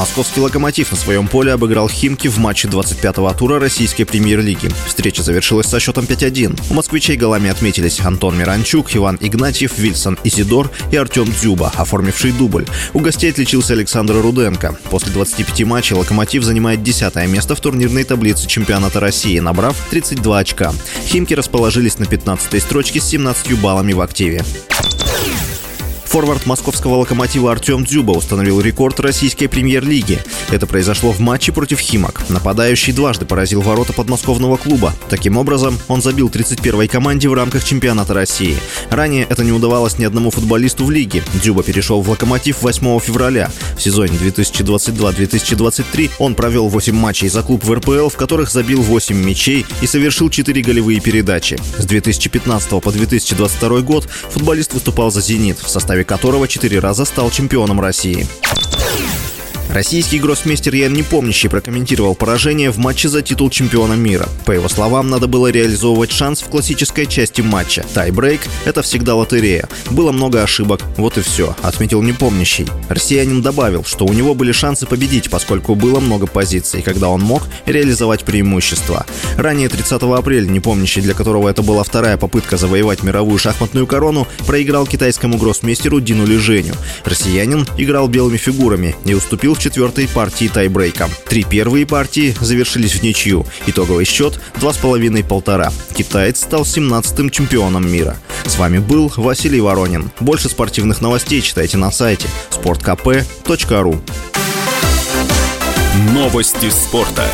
Московский «Локомотив» на своем поле обыграл «Химки» в матче 25-го тура российской премьер-лиги. Встреча завершилась со счетом 5-1. У москвичей голами отметились Антон Миранчук, Иван Игнатьев, Вильсон Изидор и Артем Дзюба, оформивший дубль. У гостей отличился Александр Руденко. После 25 матчей «Локомотив» занимает 10 место в турнирной таблице чемпионата России, набрав 32 очка. «Химки» расположились на 15-й строчке с 17 баллами в активе. Форвард московского локомотива Артем Дзюба установил рекорд российской премьер-лиги. Это произошло в матче против Химок. Нападающий дважды поразил ворота подмосковного клуба. Таким образом, он забил 31-й команде в рамках чемпионата России. Ранее это не удавалось ни одному футболисту в лиге. Дзюба перешел в «Локомотив» 8 февраля. В сезоне 2022-2023 он провел 8 матчей за клуб в РПЛ, в которых забил 8 мячей и совершил 4 голевые передачи. С 2015 по 2022 год футболист выступал за «Зенит» в составе составе которого четыре раза стал чемпионом России. Российский гроссмейстер Ян Непомнящий прокомментировал поражение в матче за титул чемпиона мира. По его словам, надо было реализовывать шанс в классической части матча. Тайбрейк – это всегда лотерея. Было много ошибок, вот и все, отметил Непомнящий. Россиянин добавил, что у него были шансы победить, поскольку было много позиций, когда он мог реализовать преимущество. Ранее 30 апреля Непомнящий, для которого это была вторая попытка завоевать мировую шахматную корону, проиграл китайскому гроссмейстеру Дину Леженю. Россиянин играл белыми фигурами и уступил четвертой партии тайбрейка. Три первые партии завершились в ничью. Итоговый счет 2,5-1,5. Китаец стал 17-м чемпионом мира. С вами был Василий Воронин. Больше спортивных новостей читайте на сайте sportkp.ru Новости спорта.